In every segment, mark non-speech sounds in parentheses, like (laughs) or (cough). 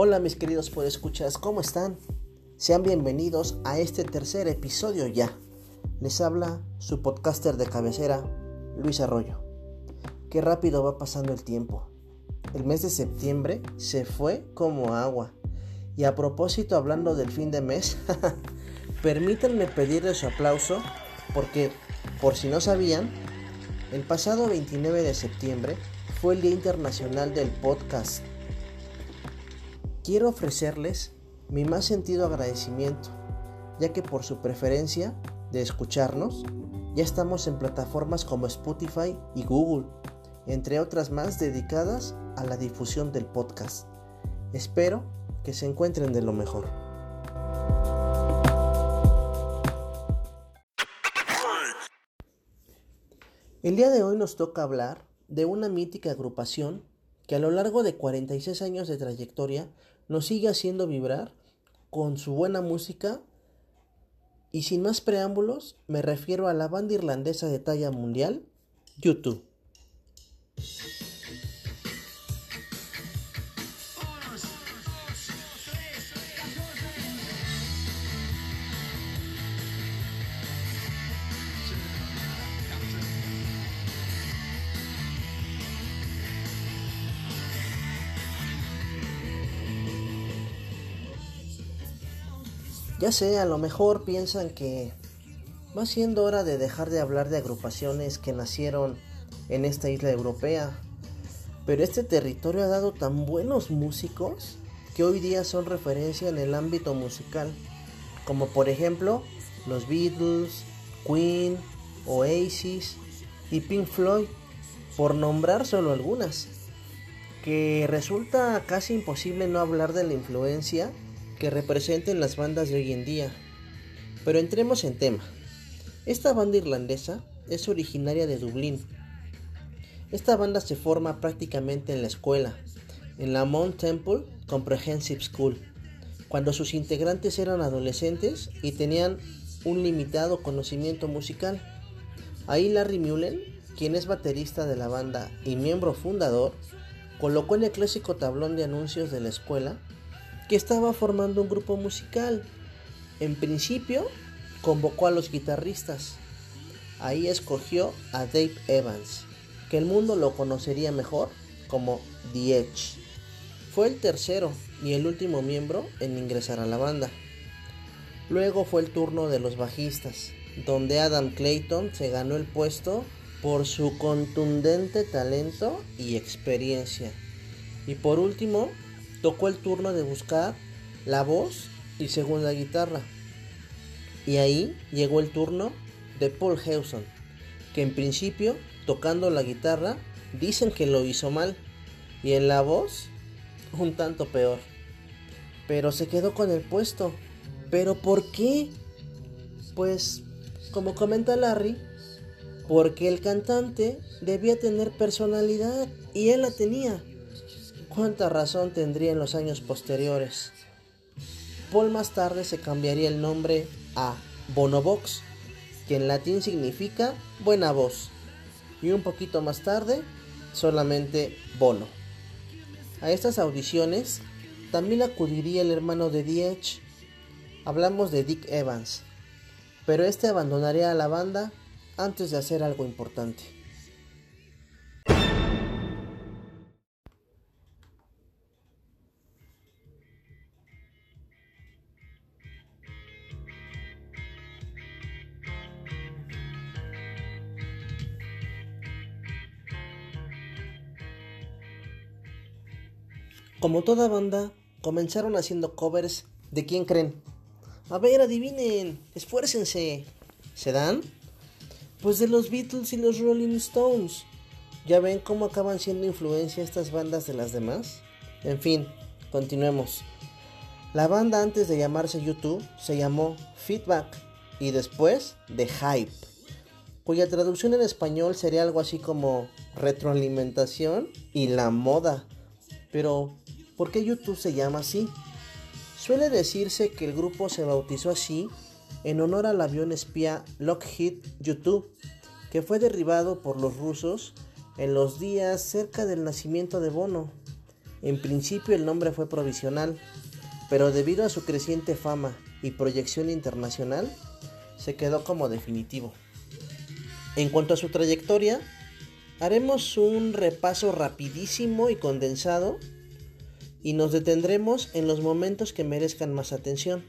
Hola mis queridos escuchas, ¿cómo están? Sean bienvenidos a este tercer episodio ya. Les habla su podcaster de cabecera, Luis Arroyo. Qué rápido va pasando el tiempo. El mes de septiembre se fue como agua. Y a propósito, hablando del fin de mes, (laughs) permítanme pedirles su aplauso porque, por si no sabían, el pasado 29 de septiembre fue el Día Internacional del Podcast quiero ofrecerles mi más sentido agradecimiento, ya que por su preferencia de escucharnos, ya estamos en plataformas como Spotify y Google, entre otras más dedicadas a la difusión del podcast. Espero que se encuentren de lo mejor. El día de hoy nos toca hablar de una mítica agrupación que a lo largo de 46 años de trayectoria nos sigue haciendo vibrar con su buena música y sin más preámbulos me refiero a la banda irlandesa de talla mundial, YouTube. Ya sé, a lo mejor piensan que va siendo hora de dejar de hablar de agrupaciones que nacieron en esta isla europea. Pero este territorio ha dado tan buenos músicos que hoy día son referencia en el ámbito musical. Como por ejemplo los Beatles, Queen, Oasis y Pink Floyd, por nombrar solo algunas. Que resulta casi imposible no hablar de la influencia que representen las bandas de hoy en día. Pero entremos en tema. Esta banda irlandesa es originaria de Dublín. Esta banda se forma prácticamente en la escuela, en la Mount Temple Comprehensive School, cuando sus integrantes eran adolescentes y tenían un limitado conocimiento musical. Ahí Larry Mullen, quien es baterista de la banda y miembro fundador, colocó en el clásico tablón de anuncios de la escuela que estaba formando un grupo musical. En principio, convocó a los guitarristas. Ahí escogió a Dave Evans, que el mundo lo conocería mejor como The Edge. Fue el tercero y el último miembro en ingresar a la banda. Luego fue el turno de los bajistas, donde Adam Clayton se ganó el puesto por su contundente talento y experiencia. Y por último, tocó el turno de buscar la voz y segunda guitarra. Y ahí llegó el turno de Paul Hewson, que en principio, tocando la guitarra, dicen que lo hizo mal. Y en la voz, un tanto peor. Pero se quedó con el puesto. ¿Pero por qué? Pues, como comenta Larry, porque el cantante debía tener personalidad y él la tenía. ¿Cuánta razón tendría en los años posteriores? Paul más tarde se cambiaría el nombre a Bonovox, que en latín significa buena voz, y un poquito más tarde solamente Bono. A estas audiciones también acudiría el hermano de Diech, hablamos de Dick Evans, pero este abandonaría a la banda antes de hacer algo importante. Como toda banda, comenzaron haciendo covers de quién creen. A ver, adivinen, esfuércense. ¿Se dan? Pues de los Beatles y los Rolling Stones. ¿Ya ven cómo acaban siendo influencia estas bandas de las demás? En fin, continuemos. La banda antes de llamarse YouTube se llamó Feedback y después The Hype, cuya traducción en español sería algo así como retroalimentación y la moda. Pero, ¿por qué YouTube se llama así? Suele decirse que el grupo se bautizó así en honor al avión espía Lockheed YouTube, que fue derribado por los rusos en los días cerca del nacimiento de Bono. En principio el nombre fue provisional, pero debido a su creciente fama y proyección internacional, se quedó como definitivo. En cuanto a su trayectoria, haremos un repaso rapidísimo y condensado y nos detendremos en los momentos que merezcan más atención.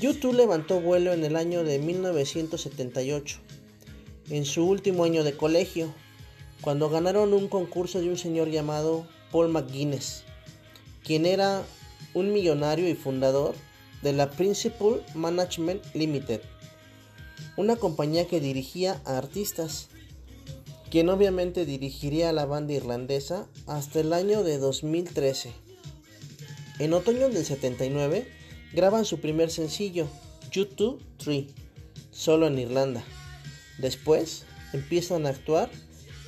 YouTube levantó vuelo en el año de 1978, en su último año de colegio, cuando ganaron un concurso de un señor llamado Paul McGuinness, quien era un millonario y fundador de la Principal Management Limited, una compañía que dirigía a artistas, quien obviamente dirigiría a la banda irlandesa hasta el año de 2013. En otoño del 79 graban su primer sencillo, YouTube 3, solo en Irlanda. Después empiezan a actuar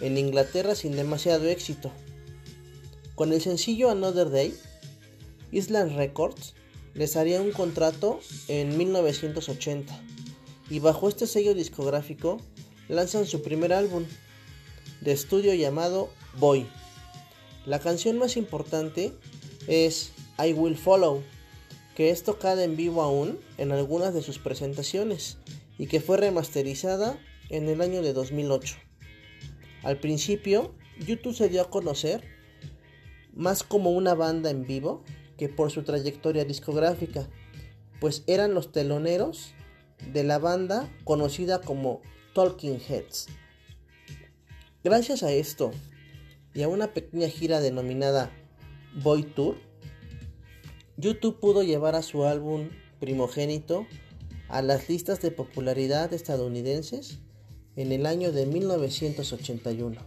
en Inglaterra sin demasiado éxito. Con el sencillo Another Day, Island Records les haría un contrato en 1980 y bajo este sello discográfico lanzan su primer álbum de estudio llamado Boy. La canción más importante es I Will Follow, que es tocada en vivo aún en algunas de sus presentaciones y que fue remasterizada en el año de 2008. Al principio, YouTube se dio a conocer más como una banda en vivo que por su trayectoria discográfica, pues eran los teloneros de la banda conocida como Talking Heads. Gracias a esto y a una pequeña gira denominada Boy Tour, YouTube pudo llevar a su álbum primogénito a las listas de popularidad estadounidenses en el año de 1981.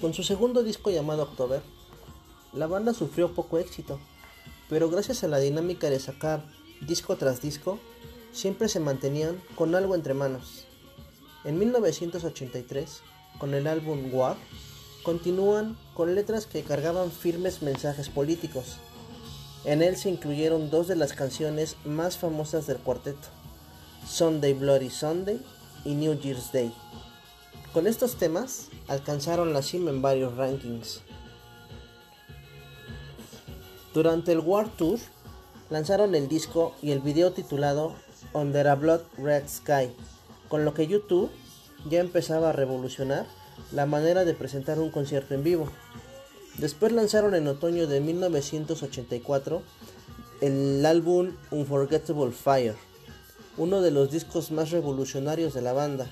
Con su segundo disco llamado October, la banda sufrió poco éxito, pero gracias a la dinámica de sacar disco tras disco, siempre se mantenían con algo entre manos. En 1983, con el álbum War, continúan con letras que cargaban firmes mensajes políticos. En él se incluyeron dos de las canciones más famosas del cuarteto, Sunday Bloody Sunday y New Year's Day. Con estos temas alcanzaron la cima en varios rankings. Durante el War Tour lanzaron el disco y el video titulado Under a Blood Red Sky, con lo que YouTube ya empezaba a revolucionar la manera de presentar un concierto en vivo. Después lanzaron en otoño de 1984 el álbum Unforgettable Fire, uno de los discos más revolucionarios de la banda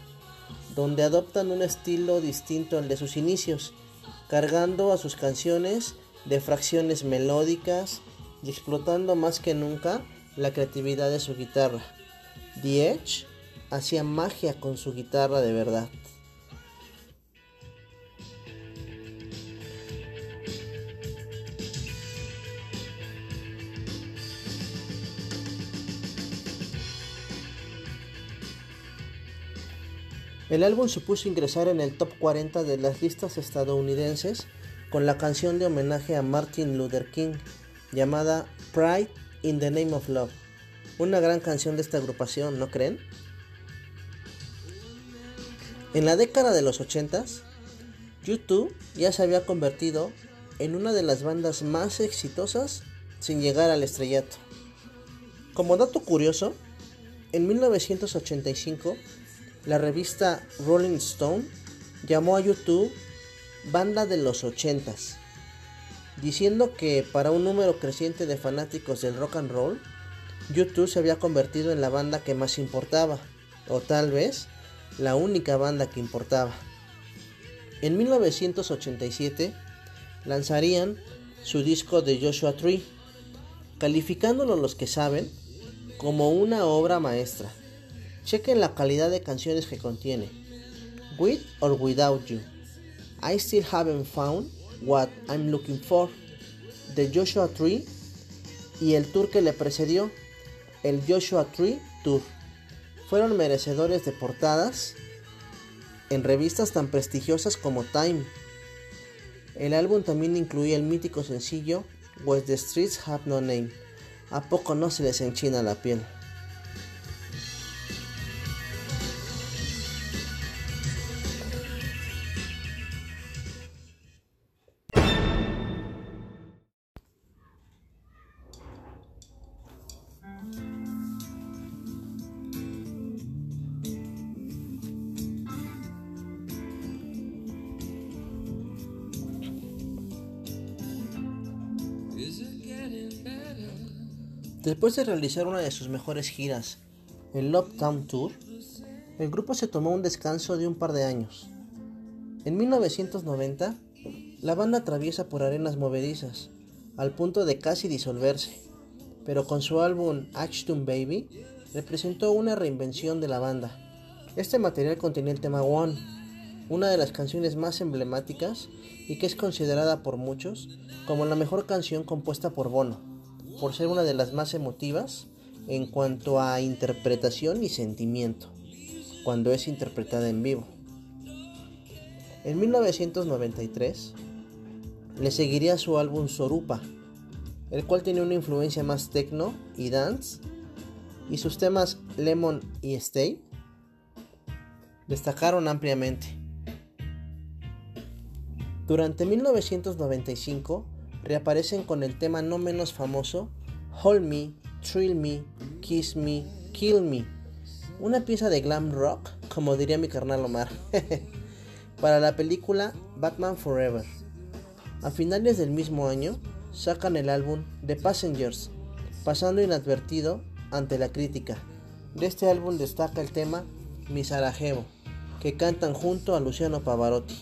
donde adoptan un estilo distinto al de sus inicios, cargando a sus canciones de fracciones melódicas y explotando más que nunca la creatividad de su guitarra. The Edge hacía magia con su guitarra de verdad. El álbum supuso ingresar en el top 40 de las listas estadounidenses con la canción de homenaje a Martin Luther King llamada Pride in the Name of Love. Una gran canción de esta agrupación, ¿no creen? En la década de los 80s, YouTube ya se había convertido en una de las bandas más exitosas sin llegar al estrellato. Como dato curioso, en 1985 la revista Rolling Stone llamó a YouTube banda de los ochentas, diciendo que para un número creciente de fanáticos del rock and roll, YouTube se había convertido en la banda que más importaba, o tal vez la única banda que importaba. En 1987 lanzarían su disco de Joshua Tree, calificándolo los que saben como una obra maestra. Chequen la calidad de canciones que contiene. With or Without You. I Still Haven't Found What I'm Looking For. The Joshua Tree. Y el tour que le precedió. El Joshua Tree Tour. fueron merecedores de portadas en revistas tan prestigiosas como Time. El álbum también incluía el mítico sencillo Where the Streets Have No Name. ¿A poco no se les enchina la piel? Después de realizar una de sus mejores giras, el Love Town Tour, el grupo se tomó un descanso de un par de años. En 1990, la banda atraviesa por arenas movedizas, al punto de casi disolverse, pero con su álbum Ashton Baby representó una reinvención de la banda. Este material contenía el tema One, una de las canciones más emblemáticas y que es considerada por muchos como la mejor canción compuesta por Bono por ser una de las más emotivas en cuanto a interpretación y sentimiento, cuando es interpretada en vivo. En 1993 le seguiría su álbum Sorupa, el cual tenía una influencia más techno y dance, y sus temas Lemon y Stay destacaron ampliamente. Durante 1995 reaparecen con el tema no menos famoso Hold Me, Thrill Me, Kiss Me, Kill Me, una pieza de glam rock, como diría mi carnal Omar, (laughs) para la película Batman Forever. A finales del mismo año sacan el álbum The Passengers, pasando inadvertido ante la crítica. De este álbum destaca el tema Mi Sarajevo, que cantan junto a Luciano Pavarotti.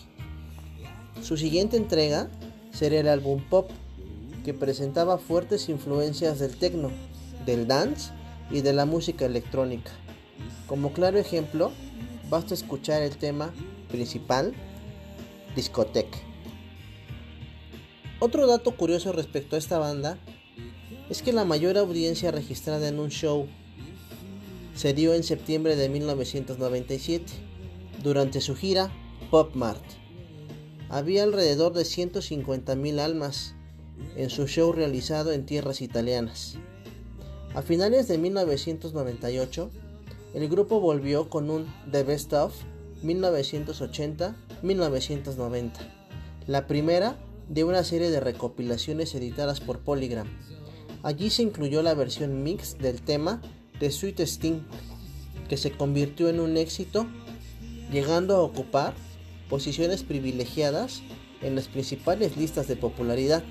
Su siguiente entrega sería el álbum Pop, que presentaba fuertes influencias del techno, del dance y de la música electrónica. Como claro ejemplo, basta escuchar el tema principal, Discoteque. Otro dato curioso respecto a esta banda es que la mayor audiencia registrada en un show se dio en septiembre de 1997 durante su gira Pop Mart había alrededor de 150.000 almas en su show realizado en tierras italianas. A finales de 1998, el grupo volvió con un The Best of 1980-1990, la primera de una serie de recopilaciones editadas por Polygram. Allí se incluyó la versión mix del tema de Sweet Sting, que se convirtió en un éxito, llegando a ocupar posiciones privilegiadas en las principales listas de popularidad.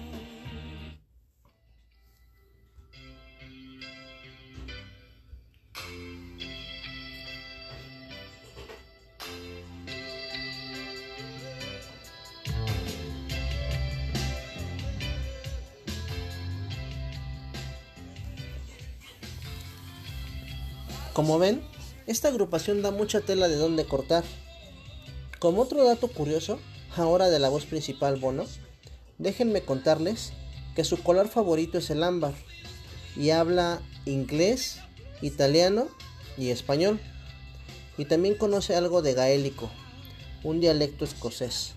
Como ven, esta agrupación da mucha tela de donde cortar. Como otro dato curioso, ahora de la voz principal Bono, déjenme contarles que su color favorito es el ámbar y habla inglés, italiano y español. Y también conoce algo de gaélico, un dialecto escocés.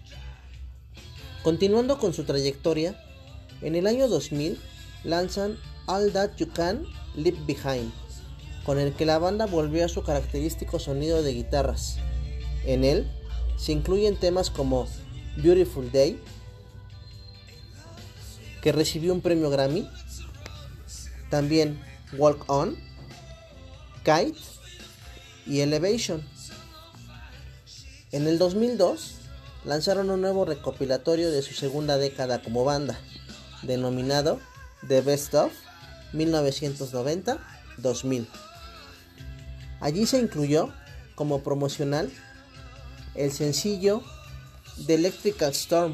Continuando con su trayectoria, en el año 2000 lanzan All That You Can Leave Behind, con el que la banda volvió a su característico sonido de guitarras. En él se incluyen temas como Beautiful Day, que recibió un premio Grammy, también Walk On, Kite y Elevation. En el 2002 lanzaron un nuevo recopilatorio de su segunda década como banda, denominado The Best of 1990-2000. Allí se incluyó como promocional el sencillo The Electrical Storm,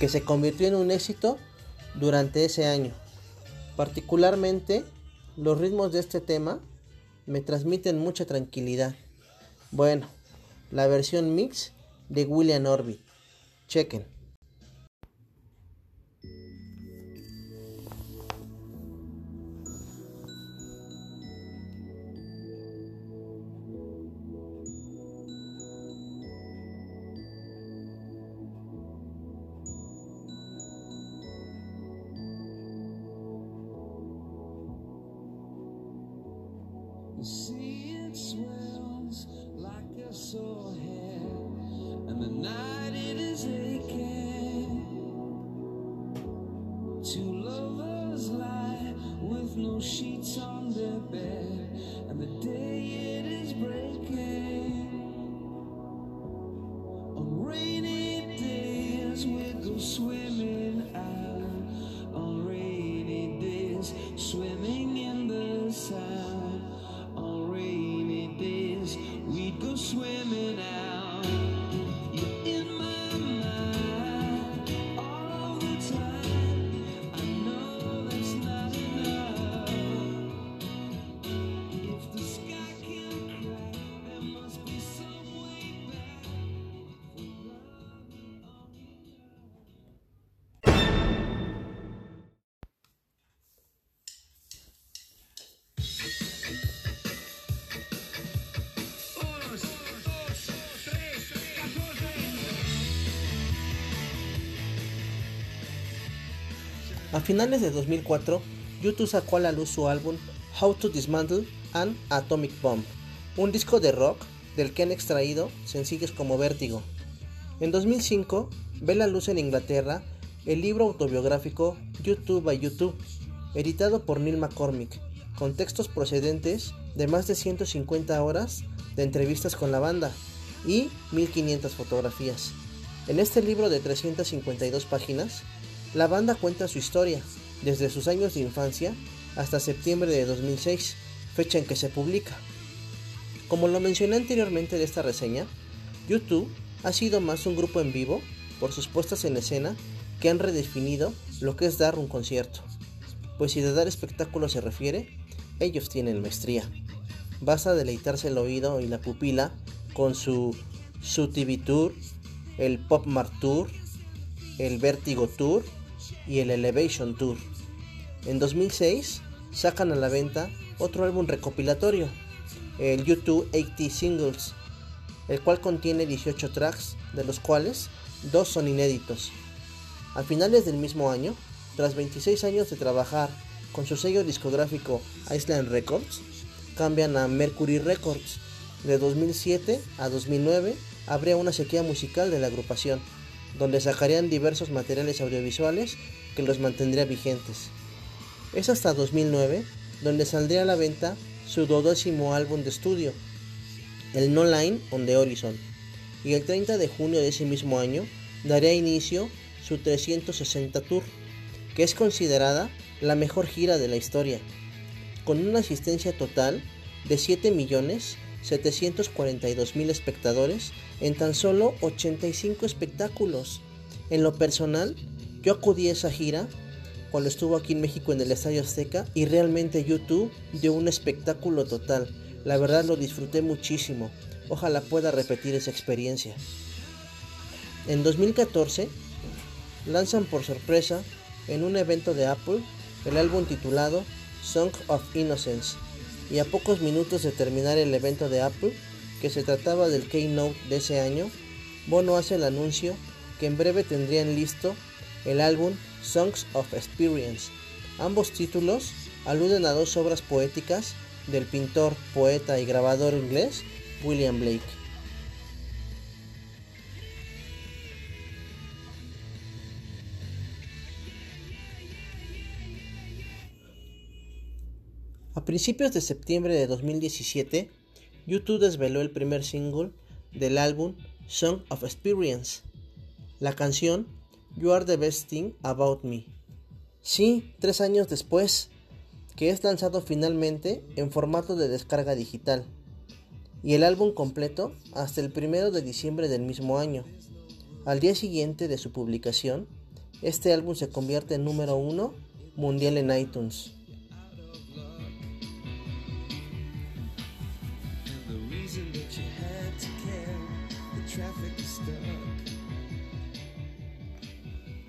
que se convirtió en un éxito durante ese año. Particularmente, los ritmos de este tema me transmiten mucha tranquilidad. Bueno, la versión mix de William Orbit. Chequen. sore hair and the night it is aching. Two lovers lie with no sheets on their bed and the day it is breaking. Finales de 2004, YouTube sacó a la luz su álbum How to Dismantle an Atomic Bomb, un disco de rock del que han extraído sencillos como Vértigo. En 2005, ve la luz en Inglaterra el libro autobiográfico YouTube by YouTube, editado por Neil McCormick, con textos procedentes de más de 150 horas de entrevistas con la banda y 1500 fotografías. En este libro de 352 páginas, la banda cuenta su historia, desde sus años de infancia hasta septiembre de 2006, fecha en que se publica. Como lo mencioné anteriormente de esta reseña, YouTube ha sido más un grupo en vivo por sus puestas en escena que han redefinido lo que es dar un concierto. Pues si de dar espectáculo se refiere, ellos tienen maestría. Basta deleitarse el oído y la pupila con su Su TV Tour, el Pop Mart Tour, el Vertigo Tour y el Elevation Tour. En 2006 sacan a la venta otro álbum recopilatorio, el YouTube 80 Singles, el cual contiene 18 tracks, de los cuales dos son inéditos. A finales del mismo año, tras 26 años de trabajar con su sello discográfico Island Records, cambian a Mercury Records. De 2007 a 2009 habría una sequía musical de la agrupación donde sacarían diversos materiales audiovisuales que los mantendría vigentes. Es hasta 2009 donde saldría a la venta su dodécimo álbum de estudio, el No Line on the Horizon, y el 30 de junio de ese mismo año daría inicio su 360 Tour, que es considerada la mejor gira de la historia, con una asistencia total de 7 millones 742 mil espectadores en tan solo 85 espectáculos. En lo personal, yo acudí a esa gira cuando estuvo aquí en México en el Estadio Azteca y realmente YouTube dio un espectáculo total. La verdad lo disfruté muchísimo. Ojalá pueda repetir esa experiencia. En 2014 lanzan por sorpresa en un evento de Apple el álbum titulado Song of Innocence y a pocos minutos de terminar el evento de Apple, que se trataba del Keynote de ese año, Bono hace el anuncio que en breve tendrían listo el álbum Songs of Experience. Ambos títulos aluden a dos obras poéticas del pintor, poeta y grabador inglés William Blake. A principios de septiembre de 2017, YouTube desveló el primer single del álbum Song of Experience, la canción You Are the Best Thing About Me. Sí, tres años después, que es lanzado finalmente en formato de descarga digital, y el álbum completo hasta el primero de diciembre del mismo año. Al día siguiente de su publicación, este álbum se convierte en número uno mundial en iTunes.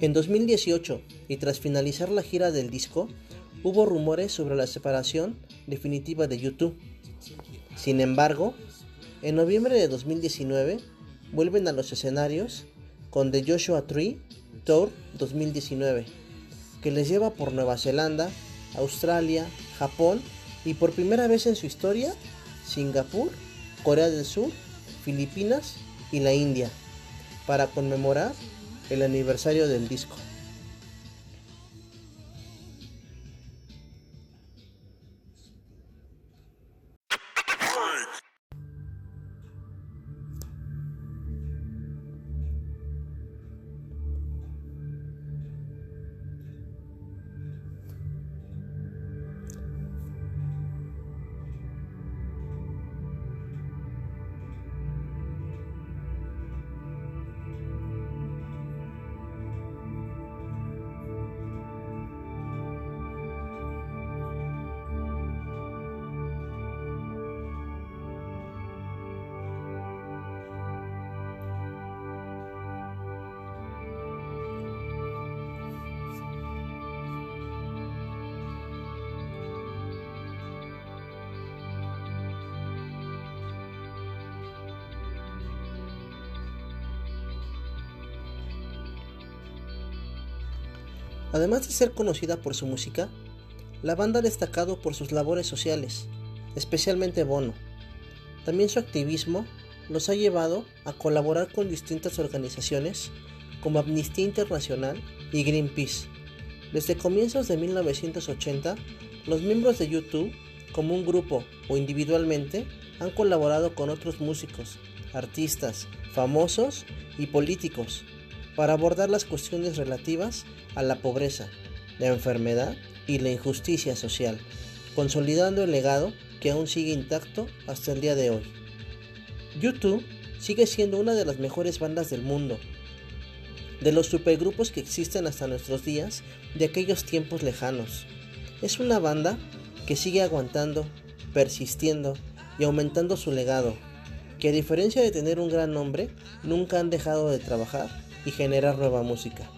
En 2018, y tras finalizar la gira del disco, hubo rumores sobre la separación definitiva de YouTube. Sin embargo, en noviembre de 2019 vuelven a los escenarios con The Joshua Tree Tour 2019, que les lleva por Nueva Zelanda, Australia, Japón y por primera vez en su historia, Singapur, Corea del Sur, Filipinas y la India, para conmemorar el aniversario del disco. Además de ser conocida por su música, la banda ha destacado por sus labores sociales, especialmente Bono. También su activismo los ha llevado a colaborar con distintas organizaciones como Amnistía Internacional y Greenpeace. Desde comienzos de 1980, los miembros de YouTube, como un grupo o individualmente, han colaborado con otros músicos, artistas, famosos y políticos para abordar las cuestiones relativas a la pobreza, la enfermedad y la injusticia social, consolidando el legado que aún sigue intacto hasta el día de hoy. YouTube sigue siendo una de las mejores bandas del mundo, de los supergrupos que existen hasta nuestros días de aquellos tiempos lejanos. Es una banda que sigue aguantando, persistiendo y aumentando su legado, que a diferencia de tener un gran nombre, nunca han dejado de trabajar y generar nueva música.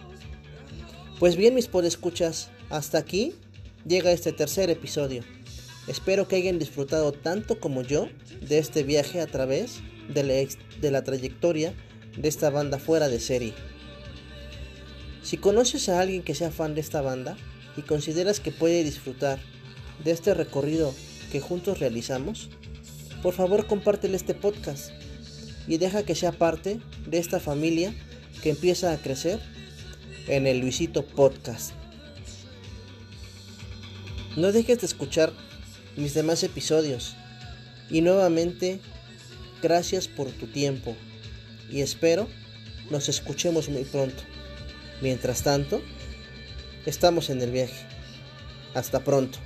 Pues bien, mis podescuchas, hasta aquí llega este tercer episodio. Espero que hayan disfrutado tanto como yo de este viaje a través de la, trayectoria de esta banda fuera de serie. Si conoces a alguien que sea fan de esta banda y consideras que puede disfrutar de este recorrido que juntos realizamos, por favor compártele este podcast y deja que sea parte de esta familia que empieza a crecer en el Luisito Podcast. No dejes de escuchar mis demás episodios y nuevamente gracias por tu tiempo y espero nos escuchemos muy pronto. Mientras tanto, estamos en el viaje. Hasta pronto.